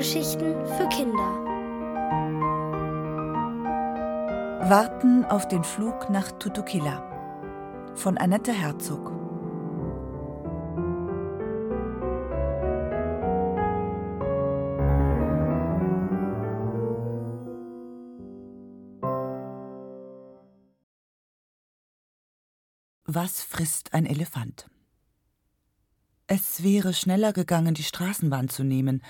Hörgeschichten für Kinder. Warten auf den Flug nach Tutukila von Annette Herzog. Was frisst ein Elefant? Es wäre schneller gegangen, die Straßenbahn zu nehmen,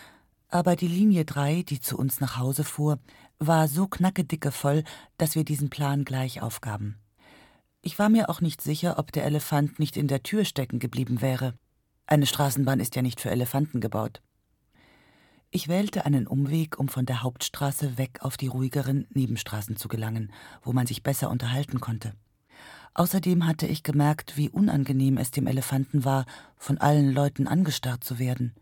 aber die Linie 3, die zu uns nach Hause fuhr, war so knackedicke voll, dass wir diesen Plan gleich aufgaben. Ich war mir auch nicht sicher, ob der Elefant nicht in der Tür stecken geblieben wäre. Eine Straßenbahn ist ja nicht für Elefanten gebaut. Ich wählte einen Umweg, um von der Hauptstraße weg auf die ruhigeren Nebenstraßen zu gelangen, wo man sich besser unterhalten konnte. Außerdem hatte ich gemerkt, wie unangenehm es dem Elefanten war, von allen Leuten angestarrt zu werden.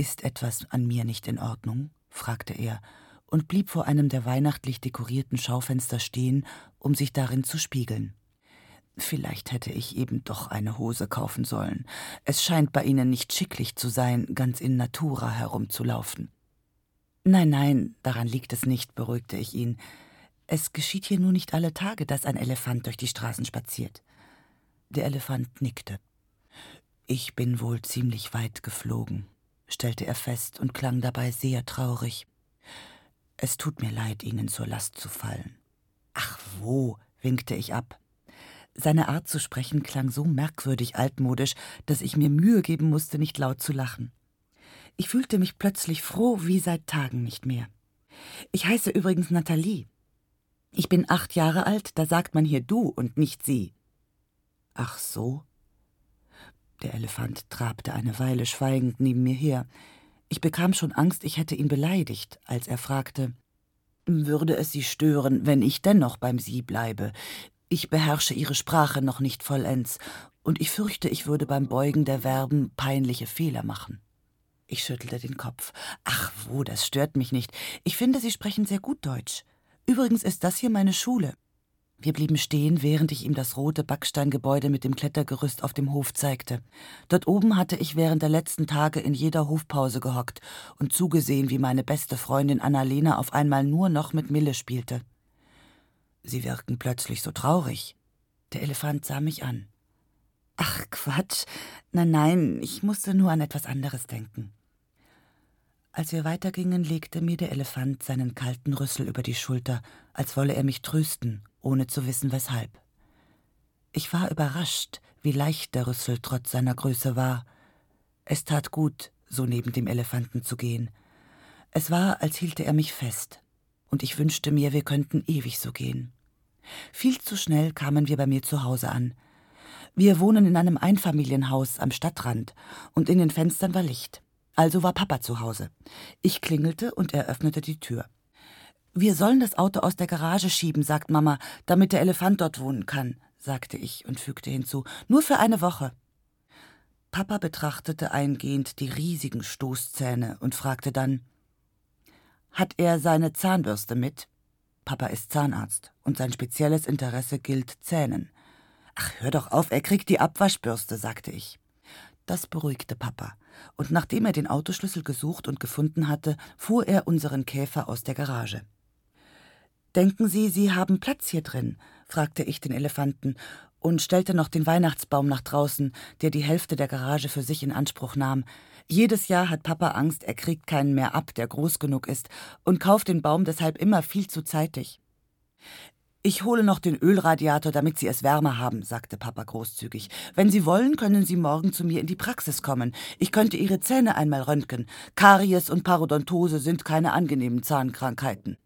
Ist etwas an mir nicht in Ordnung? fragte er und blieb vor einem der weihnachtlich dekorierten Schaufenster stehen, um sich darin zu spiegeln. Vielleicht hätte ich eben doch eine Hose kaufen sollen. Es scheint bei Ihnen nicht schicklich zu sein, ganz in Natura herumzulaufen. Nein, nein, daran liegt es nicht, beruhigte ich ihn. Es geschieht hier nur nicht alle Tage, dass ein Elefant durch die Straßen spaziert. Der Elefant nickte. Ich bin wohl ziemlich weit geflogen, stellte er fest und klang dabei sehr traurig. Es tut mir leid, Ihnen zur Last zu fallen. Ach wo, winkte ich ab. Seine Art zu sprechen klang so merkwürdig altmodisch, dass ich mir Mühe geben musste, nicht laut zu lachen. Ich fühlte mich plötzlich froh wie seit Tagen nicht mehr. Ich heiße übrigens Nathalie. Ich bin acht Jahre alt, da sagt man hier du und nicht sie. Ach so? Der Elefant trabte eine Weile schweigend neben mir her. Ich bekam schon Angst, ich hätte ihn beleidigt, als er fragte Würde es Sie stören, wenn ich dennoch beim Sie bleibe? Ich beherrsche Ihre Sprache noch nicht vollends, und ich fürchte, ich würde beim Beugen der Verben peinliche Fehler machen. Ich schüttelte den Kopf. Ach wo, das stört mich nicht. Ich finde, Sie sprechen sehr gut Deutsch. Übrigens ist das hier meine Schule. Wir blieben stehen, während ich ihm das rote Backsteingebäude mit dem Klettergerüst auf dem Hof zeigte. Dort oben hatte ich während der letzten Tage in jeder Hofpause gehockt und zugesehen, wie meine beste Freundin Annalena auf einmal nur noch mit Mille spielte. Sie wirkten plötzlich so traurig. Der Elefant sah mich an. Ach Quatsch. Nein, nein, ich musste nur an etwas anderes denken. Als wir weitergingen, legte mir der Elefant seinen kalten Rüssel über die Schulter, als wolle er mich trösten, ohne zu wissen weshalb. Ich war überrascht, wie leicht der Rüssel trotz seiner Größe war. Es tat gut, so neben dem Elefanten zu gehen. Es war, als hielte er mich fest, und ich wünschte mir, wir könnten ewig so gehen. Viel zu schnell kamen wir bei mir zu Hause an. Wir wohnen in einem Einfamilienhaus am Stadtrand, und in den Fenstern war Licht. Also war Papa zu Hause. Ich klingelte und er öffnete die Tür. Wir sollen das Auto aus der Garage schieben, sagt Mama, damit der Elefant dort wohnen kann, sagte ich und fügte hinzu, nur für eine Woche. Papa betrachtete eingehend die riesigen Stoßzähne und fragte dann Hat er seine Zahnbürste mit? Papa ist Zahnarzt und sein spezielles Interesse gilt Zähnen. Ach, hör doch auf, er kriegt die Abwaschbürste, sagte ich. Das beruhigte Papa und nachdem er den Autoschlüssel gesucht und gefunden hatte, fuhr er unseren Käfer aus der Garage. Denken Sie, Sie haben Platz hier drin? fragte ich den Elefanten und stellte noch den Weihnachtsbaum nach draußen, der die Hälfte der Garage für sich in Anspruch nahm. Jedes Jahr hat Papa Angst, er kriegt keinen mehr ab, der groß genug ist, und kauft den Baum deshalb immer viel zu zeitig. Ich hole noch den Ölradiator, damit Sie es wärmer haben, sagte Papa großzügig. Wenn Sie wollen, können Sie morgen zu mir in die Praxis kommen. Ich könnte Ihre Zähne einmal röntgen. Karies und Parodontose sind keine angenehmen Zahnkrankheiten.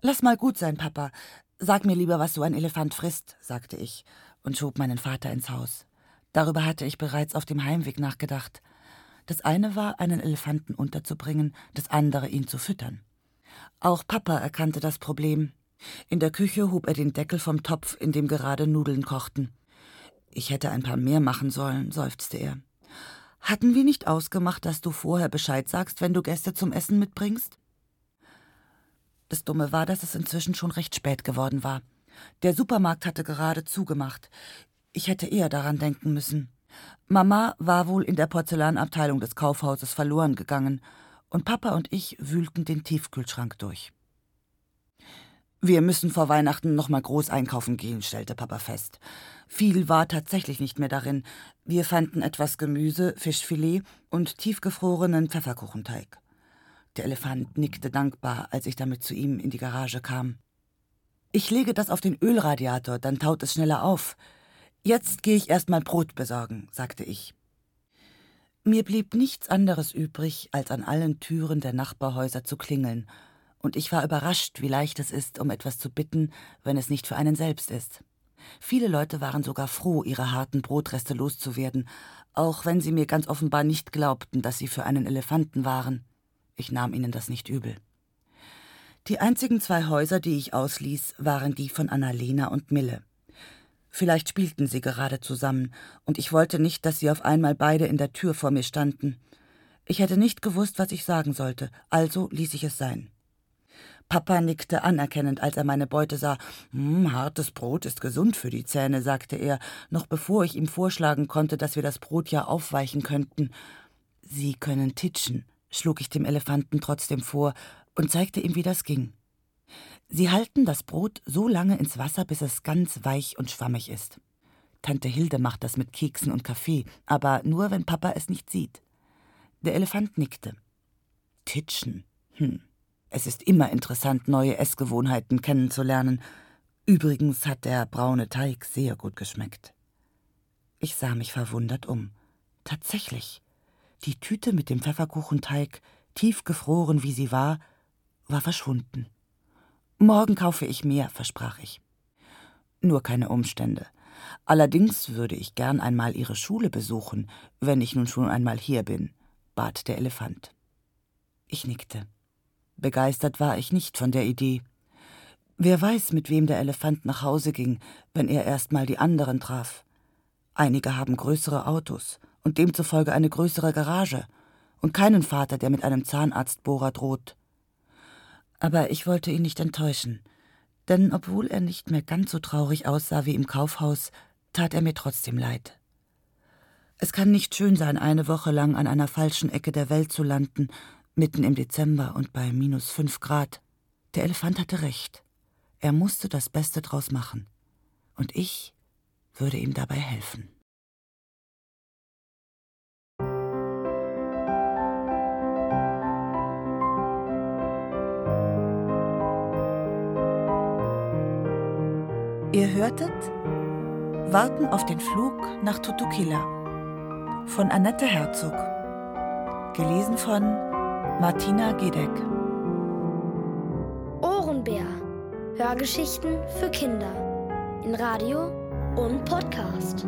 Lass mal gut sein, Papa. Sag mir lieber, was so ein Elefant frisst, sagte ich und schob meinen Vater ins Haus. Darüber hatte ich bereits auf dem Heimweg nachgedacht. Das eine war, einen Elefanten unterzubringen, das andere, ihn zu füttern. Auch Papa erkannte das Problem. In der Küche hob er den Deckel vom Topf, in dem gerade Nudeln kochten. Ich hätte ein paar mehr machen sollen, seufzte er. Hatten wir nicht ausgemacht, dass du vorher Bescheid sagst, wenn du Gäste zum Essen mitbringst? Das Dumme war, dass es inzwischen schon recht spät geworden war. Der Supermarkt hatte gerade zugemacht. Ich hätte eher daran denken müssen. Mama war wohl in der Porzellanabteilung des Kaufhauses verloren gegangen, und Papa und ich wühlten den Tiefkühlschrank durch. Wir müssen vor Weihnachten noch mal groß einkaufen gehen, stellte Papa fest. Viel war tatsächlich nicht mehr darin. Wir fanden etwas Gemüse, Fischfilet und tiefgefrorenen Pfefferkuchenteig. Der Elefant nickte dankbar, als ich damit zu ihm in die Garage kam. Ich lege das auf den Ölradiator, dann taut es schneller auf. Jetzt gehe ich erst mal Brot besorgen, sagte ich. Mir blieb nichts anderes übrig, als an allen Türen der Nachbarhäuser zu klingeln, und ich war überrascht, wie leicht es ist, um etwas zu bitten, wenn es nicht für einen selbst ist. Viele Leute waren sogar froh, ihre harten Brotreste loszuwerden, auch wenn sie mir ganz offenbar nicht glaubten, dass sie für einen Elefanten waren. Ich nahm ihnen das nicht übel. Die einzigen zwei Häuser, die ich ausließ, waren die von Annalena und Mille. Vielleicht spielten sie gerade zusammen, und ich wollte nicht, dass sie auf einmal beide in der Tür vor mir standen. Ich hätte nicht gewusst, was ich sagen sollte, also ließ ich es sein. Papa nickte anerkennend, als er meine Beute sah. Hm, hartes Brot ist gesund für die Zähne, sagte er, noch bevor ich ihm vorschlagen konnte, dass wir das Brot ja aufweichen könnten. Sie können titschen, schlug ich dem Elefanten trotzdem vor und zeigte ihm, wie das ging. Sie halten das Brot so lange ins Wasser, bis es ganz weich und schwammig ist. Tante Hilde macht das mit Keksen und Kaffee, aber nur, wenn Papa es nicht sieht. Der Elefant nickte. Titschen. Hm. Es ist immer interessant, neue Essgewohnheiten kennenzulernen. Übrigens hat der braune Teig sehr gut geschmeckt. Ich sah mich verwundert um. Tatsächlich. Die Tüte mit dem Pfefferkuchenteig, tiefgefroren wie sie war, war verschwunden. Morgen kaufe ich mehr, versprach ich. Nur keine Umstände. Allerdings würde ich gern einmal Ihre Schule besuchen, wenn ich nun schon einmal hier bin, bat der Elefant. Ich nickte. Begeistert war ich nicht von der Idee. Wer weiß, mit wem der Elefant nach Hause ging, wenn er erst mal die anderen traf. Einige haben größere Autos und demzufolge eine größere Garage und keinen Vater, der mit einem Zahnarztbohrer droht. Aber ich wollte ihn nicht enttäuschen, denn obwohl er nicht mehr ganz so traurig aussah wie im Kaufhaus, tat er mir trotzdem leid. Es kann nicht schön sein, eine Woche lang an einer falschen Ecke der Welt zu landen, mitten im Dezember und bei minus fünf Grad. Der Elefant hatte recht. Er musste das Beste draus machen. Und ich würde ihm dabei helfen. Ihr hörtet Warten auf den Flug nach Tutukila von Annette Herzog. Gelesen von Martina Gedeck. Ohrenbär. Hörgeschichten für Kinder. In Radio und Podcast.